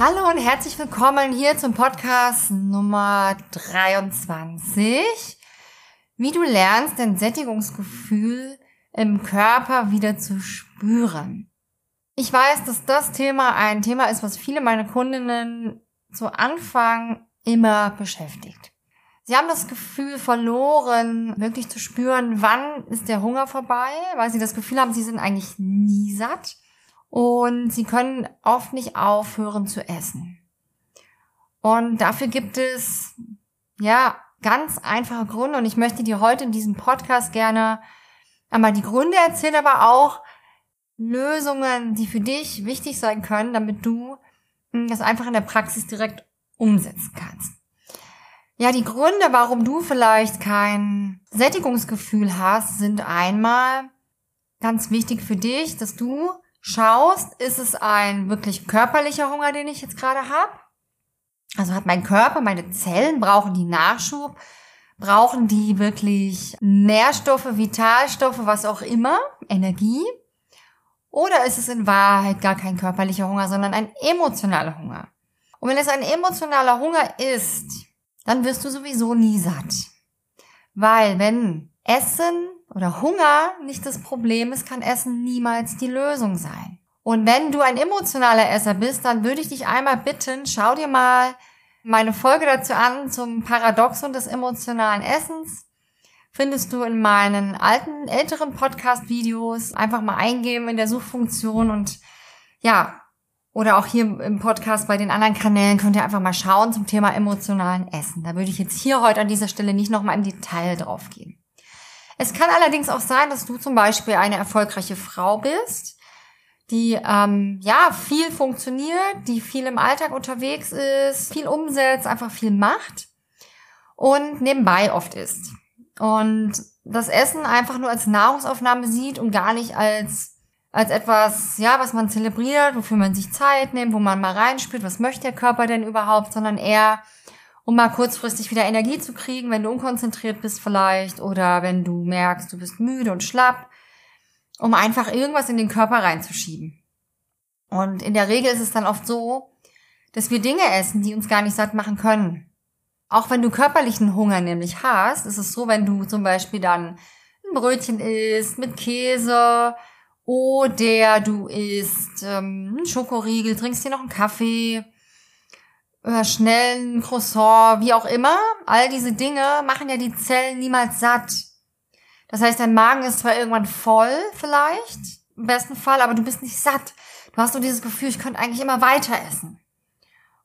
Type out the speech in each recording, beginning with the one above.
Hallo und herzlich willkommen hier zum Podcast Nummer 23. Wie du lernst, dein Sättigungsgefühl im Körper wieder zu spüren. Ich weiß, dass das Thema ein Thema ist, was viele meiner Kundinnen zu Anfang immer beschäftigt. Sie haben das Gefühl verloren, wirklich zu spüren, wann ist der Hunger vorbei, weil sie das Gefühl haben, sie sind eigentlich nie satt und sie können oft nicht aufhören zu essen. Und dafür gibt es, ja, ganz einfache Gründe und ich möchte dir heute in diesem Podcast gerne einmal die Gründe erzählen, aber auch Lösungen, die für dich wichtig sein können, damit du hm, das einfach in der Praxis direkt umsetzen kannst. Ja, die Gründe, warum du vielleicht kein Sättigungsgefühl hast, sind einmal ganz wichtig für dich, dass du schaust, ist es ein wirklich körperlicher Hunger, den ich jetzt gerade habe? Also hat mein Körper, meine Zellen, brauchen die Nachschub? Brauchen die wirklich Nährstoffe, Vitalstoffe, was auch immer, Energie? Oder ist es in Wahrheit gar kein körperlicher Hunger, sondern ein emotionaler Hunger? Und wenn es ein emotionaler Hunger ist, dann wirst du sowieso nie satt. Weil wenn Essen oder Hunger nicht das Problem ist, kann Essen niemals die Lösung sein. Und wenn du ein emotionaler Esser bist, dann würde ich dich einmal bitten, schau dir mal meine Folge dazu an zum Paradoxon des emotionalen Essens. Findest du in meinen alten, älteren Podcast-Videos. Einfach mal eingeben in der Suchfunktion und ja, oder auch hier im Podcast bei den anderen Kanälen könnt ihr einfach mal schauen zum Thema emotionalen Essen. Da würde ich jetzt hier heute an dieser Stelle nicht nochmal im Detail drauf gehen. Es kann allerdings auch sein, dass du zum Beispiel eine erfolgreiche Frau bist, die ähm, ja viel funktioniert, die viel im Alltag unterwegs ist, viel umsetzt, einfach viel macht und nebenbei oft isst. Und das Essen einfach nur als Nahrungsaufnahme sieht und gar nicht als als etwas, ja, was man zelebriert, wofür man sich Zeit nimmt, wo man mal reinspürt, was möchte der Körper denn überhaupt, sondern eher um mal kurzfristig wieder Energie zu kriegen, wenn du unkonzentriert bist vielleicht oder wenn du merkst, du bist müde und schlapp, um einfach irgendwas in den Körper reinzuschieben. Und in der Regel ist es dann oft so, dass wir Dinge essen, die uns gar nicht satt machen können. Auch wenn du körperlichen Hunger nämlich hast, ist es so, wenn du zum Beispiel dann ein Brötchen isst mit Käse oder du isst ähm, einen Schokoriegel, trinkst dir noch einen Kaffee schnellen Croissant, wie auch immer. All diese Dinge machen ja die Zellen niemals satt. Das heißt, dein Magen ist zwar irgendwann voll, vielleicht, im besten Fall, aber du bist nicht satt. Du hast nur dieses Gefühl, ich könnte eigentlich immer weiter essen.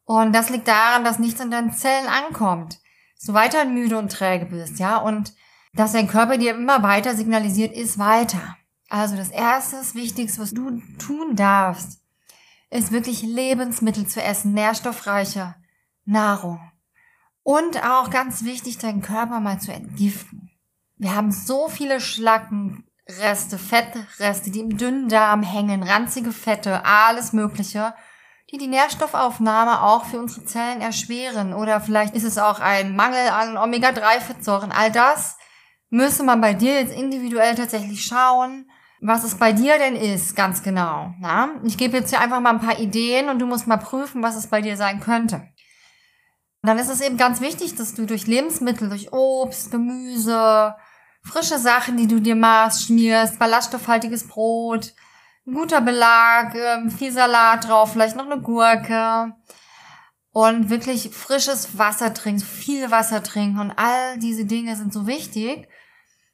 Und das liegt daran, dass nichts in deinen Zellen ankommt. Du weiter müde und träge bist, ja, und dass dein Körper dir immer weiter signalisiert, ist weiter. Also das erste, Wichtigste, was du tun darfst, ist wirklich Lebensmittel zu essen, nährstoffreiche Nahrung. Und auch ganz wichtig, deinen Körper mal zu entgiften. Wir haben so viele Schlacken, Reste, Fettreste, die im Dünndarm hängen, ranzige Fette, alles Mögliche, die die Nährstoffaufnahme auch für unsere Zellen erschweren. Oder vielleicht ist es auch ein Mangel an Omega-3-Fettsäuren. All das müsste man bei dir jetzt individuell tatsächlich schauen, was es bei dir denn ist, ganz genau. Na? Ich gebe jetzt hier einfach mal ein paar Ideen und du musst mal prüfen, was es bei dir sein könnte. Und dann ist es eben ganz wichtig, dass du durch Lebensmittel, durch Obst, Gemüse, frische Sachen, die du dir machst, schmierst, ballaststoffhaltiges Brot, ein guter Belag, ähm, viel Salat drauf, vielleicht noch eine Gurke und wirklich frisches Wasser trinken, viel Wasser trinken und all diese Dinge sind so wichtig,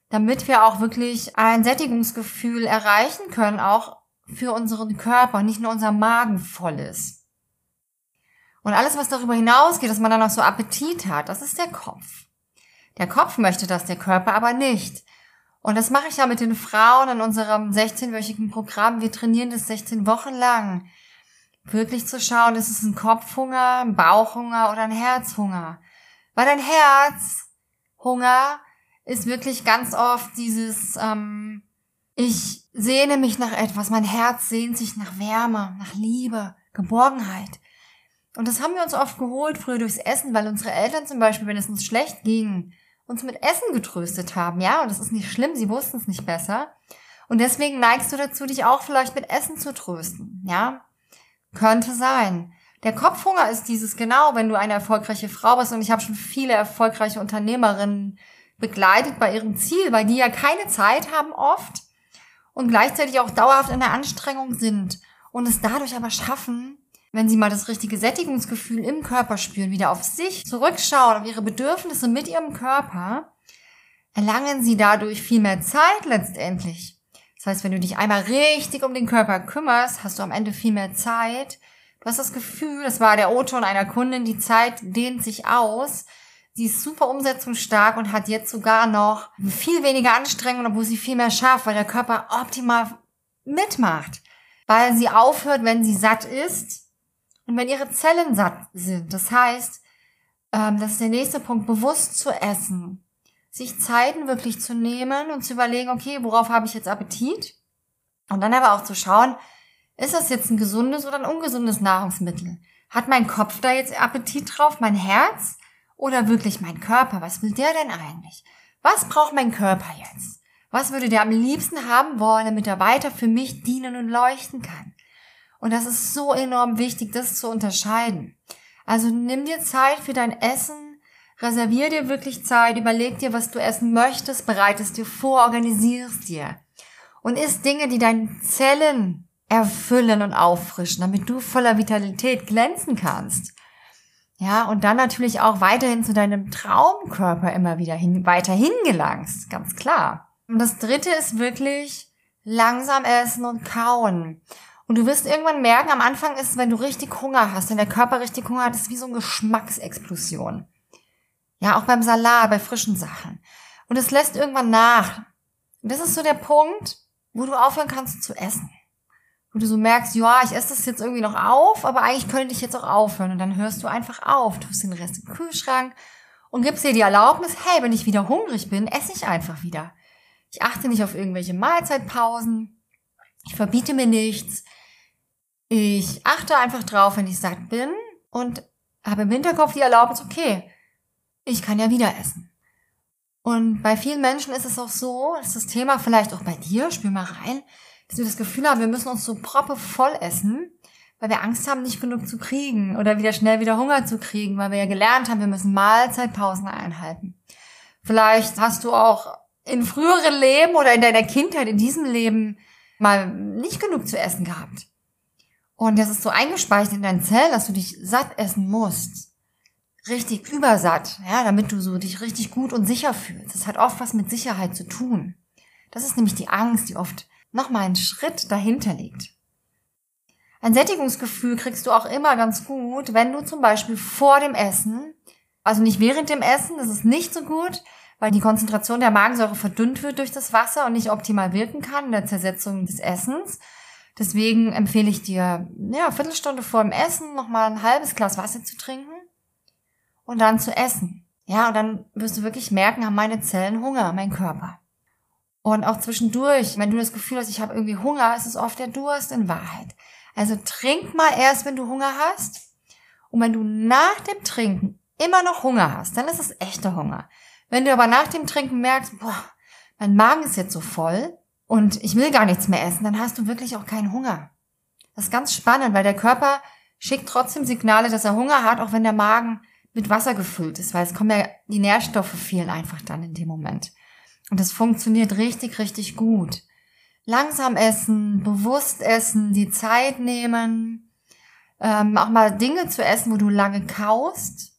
damit wir auch wirklich ein Sättigungsgefühl erreichen können, auch für unseren Körper, nicht nur unser Magen voll ist. Und alles, was darüber hinausgeht, dass man dann noch so Appetit hat, das ist der Kopf. Der Kopf möchte das, der Körper aber nicht. Und das mache ich ja mit den Frauen in unserem 16-wöchigen Programm. Wir trainieren das 16 Wochen lang. Wirklich zu schauen, ist es ein Kopfhunger, ein Bauchhunger oder ein Herzhunger. Weil dein Herzhunger ist wirklich ganz oft dieses, ähm, ich sehne mich nach etwas, mein Herz sehnt sich nach Wärme, nach Liebe, Geborgenheit. Und das haben wir uns oft geholt früher durchs Essen, weil unsere Eltern zum Beispiel, wenn es uns schlecht ging, uns mit Essen getröstet haben, ja, und das ist nicht schlimm, sie wussten es nicht besser. Und deswegen neigst du dazu, dich auch vielleicht mit Essen zu trösten, ja. Könnte sein. Der Kopfhunger ist dieses genau, wenn du eine erfolgreiche Frau bist, und ich habe schon viele erfolgreiche Unternehmerinnen begleitet bei ihrem Ziel, weil die ja keine Zeit haben oft und gleichzeitig auch dauerhaft in der Anstrengung sind und es dadurch aber schaffen, wenn sie mal das richtige Sättigungsgefühl im Körper spüren, wieder auf sich zurückschauen, auf ihre Bedürfnisse mit ihrem Körper, erlangen sie dadurch viel mehr Zeit letztendlich. Das heißt, wenn du dich einmal richtig um den Körper kümmerst, hast du am Ende viel mehr Zeit. Du hast das Gefühl, das war der O-Ton einer Kundin, die Zeit dehnt sich aus. Sie ist super umsetzungsstark und hat jetzt sogar noch viel weniger Anstrengung, obwohl sie viel mehr schafft, weil der Körper optimal mitmacht. Weil sie aufhört, wenn sie satt ist und wenn ihre Zellen satt sind. Das heißt, ähm, das ist der nächste Punkt, bewusst zu essen. Sich Zeiten wirklich zu nehmen und zu überlegen, okay, worauf habe ich jetzt Appetit? Und dann aber auch zu schauen, ist das jetzt ein gesundes oder ein ungesundes Nahrungsmittel? Hat mein Kopf da jetzt Appetit drauf, mein Herz? Oder wirklich mein Körper? Was will der denn eigentlich? Was braucht mein Körper jetzt? Was würde der am liebsten haben wollen, damit er weiter für mich dienen und leuchten kann? Und das ist so enorm wichtig, das zu unterscheiden. Also nimm dir Zeit für dein Essen, reservier dir wirklich Zeit, überleg dir, was du essen möchtest, bereitest dir vor, organisierst dir. Und isst Dinge, die deine Zellen erfüllen und auffrischen, damit du voller Vitalität glänzen kannst. Ja, und dann natürlich auch weiterhin zu deinem Traumkörper immer wieder hin, weiter hingelangst, ganz klar. Und das dritte ist wirklich langsam essen und kauen. Und du wirst irgendwann merken, am Anfang ist wenn du richtig Hunger hast, wenn der Körper richtig Hunger hat, ist es wie so eine Geschmacksexplosion. Ja, auch beim Salat, bei frischen Sachen. Und es lässt irgendwann nach. Und das ist so der Punkt, wo du aufhören kannst zu essen wo du so merkst, ja, ich esse das jetzt irgendwie noch auf, aber eigentlich könnte ich jetzt auch aufhören. Und dann hörst du einfach auf, tust den Rest im Kühlschrank und gibst dir die Erlaubnis, hey, wenn ich wieder hungrig bin, esse ich einfach wieder. Ich achte nicht auf irgendwelche Mahlzeitpausen. Ich verbiete mir nichts. Ich achte einfach drauf, wenn ich satt bin und habe im Hinterkopf die Erlaubnis, okay, ich kann ja wieder essen. Und bei vielen Menschen ist es auch so, ist das Thema vielleicht auch bei dir, spür mal rein, dass wir das Gefühl haben, wir müssen uns so proppe voll essen, weil wir Angst haben, nicht genug zu kriegen oder wieder schnell wieder Hunger zu kriegen, weil wir ja gelernt haben, wir müssen Mahlzeitpausen einhalten. Vielleicht hast du auch in früheren Leben oder in deiner Kindheit, in diesem Leben mal nicht genug zu essen gehabt. Und das ist so eingespeichert in deinen Zellen, dass du dich satt essen musst. Richtig übersatt, ja, damit du so dich richtig gut und sicher fühlst. Das hat oft was mit Sicherheit zu tun. Das ist nämlich die Angst, die oft nochmal einen Schritt dahinter liegt. Ein Sättigungsgefühl kriegst du auch immer ganz gut, wenn du zum Beispiel vor dem Essen, also nicht während dem Essen, das ist nicht so gut, weil die Konzentration der Magensäure verdünnt wird durch das Wasser und nicht optimal wirken kann in der Zersetzung des Essens. Deswegen empfehle ich dir, ja, Viertelstunde vor dem Essen nochmal ein halbes Glas Wasser zu trinken und dann zu essen. Ja, und dann wirst du wirklich merken, haben meine Zellen Hunger, mein Körper. Und auch zwischendurch, wenn du das Gefühl hast, ich habe irgendwie Hunger, ist es oft der Durst in Wahrheit. Also trink mal erst, wenn du Hunger hast. Und wenn du nach dem Trinken immer noch Hunger hast, dann ist es echter Hunger. Wenn du aber nach dem Trinken merkst, boah, mein Magen ist jetzt so voll und ich will gar nichts mehr essen, dann hast du wirklich auch keinen Hunger. Das ist ganz spannend, weil der Körper schickt trotzdem Signale, dass er Hunger hat, auch wenn der Magen mit Wasser gefüllt ist, weil es kommen ja, die Nährstoffe fehlen einfach dann in dem Moment. Und das funktioniert richtig, richtig gut. Langsam essen, bewusst essen, die Zeit nehmen, ähm, auch mal Dinge zu essen, wo du lange kaust.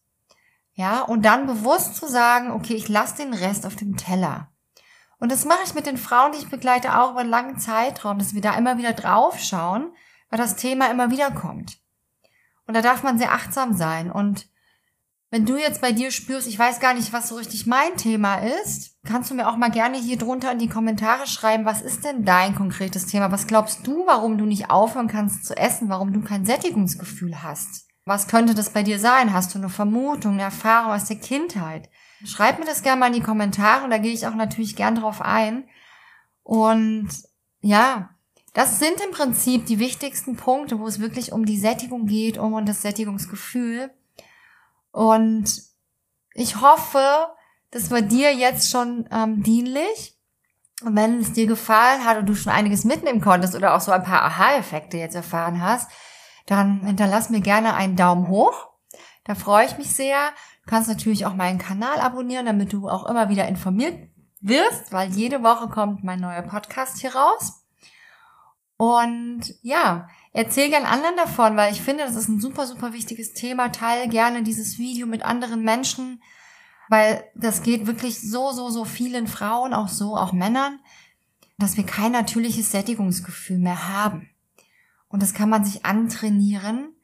Ja, und dann bewusst zu sagen, okay, ich lasse den Rest auf dem Teller. Und das mache ich mit den Frauen, die ich begleite, auch über einen langen Zeitraum, dass wir da immer wieder drauf schauen, weil das Thema immer wieder kommt. Und da darf man sehr achtsam sein. Und wenn du jetzt bei dir spürst, ich weiß gar nicht, was so richtig mein Thema ist, kannst du mir auch mal gerne hier drunter in die Kommentare schreiben, was ist denn dein konkretes Thema? Was glaubst du, warum du nicht aufhören kannst zu essen? Warum du kein Sättigungsgefühl hast? Was könnte das bei dir sein? Hast du eine Vermutung, eine Erfahrung aus der Kindheit? Schreib mir das gerne mal in die Kommentare da gehe ich auch natürlich gern drauf ein. Und ja, das sind im Prinzip die wichtigsten Punkte, wo es wirklich um die Sättigung geht, um das Sättigungsgefühl. Und ich hoffe, das war dir jetzt schon ähm, dienlich. Und wenn es dir gefallen hat und du schon einiges mitnehmen konntest oder auch so ein paar Aha-Effekte jetzt erfahren hast, dann hinterlass mir gerne einen Daumen hoch. Da freue ich mich sehr. Du kannst natürlich auch meinen Kanal abonnieren, damit du auch immer wieder informiert wirst, weil jede Woche kommt mein neuer Podcast hier raus. Und ja, Erzähl gern anderen davon, weil ich finde, das ist ein super, super wichtiges Thema. Teil gerne dieses Video mit anderen Menschen, weil das geht wirklich so, so, so vielen Frauen, auch so, auch Männern, dass wir kein natürliches Sättigungsgefühl mehr haben. Und das kann man sich antrainieren,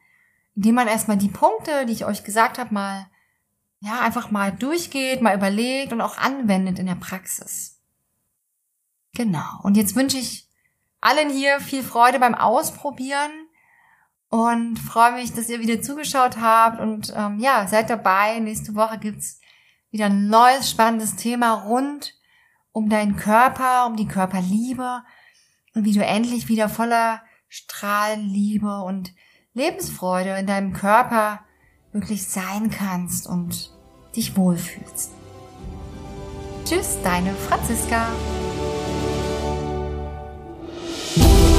indem man erstmal die Punkte, die ich euch gesagt habe, mal, ja, einfach mal durchgeht, mal überlegt und auch anwendet in der Praxis. Genau. Und jetzt wünsche ich allen hier viel Freude beim Ausprobieren und freue mich, dass ihr wieder zugeschaut habt und ähm, ja, seid dabei. Nächste Woche gibt's wieder ein neues spannendes Thema rund um deinen Körper, um die Körperliebe und wie du endlich wieder voller Strahlenliebe und Lebensfreude in deinem Körper wirklich sein kannst und dich wohlfühlst. Tschüss, deine Franziska. Thank you.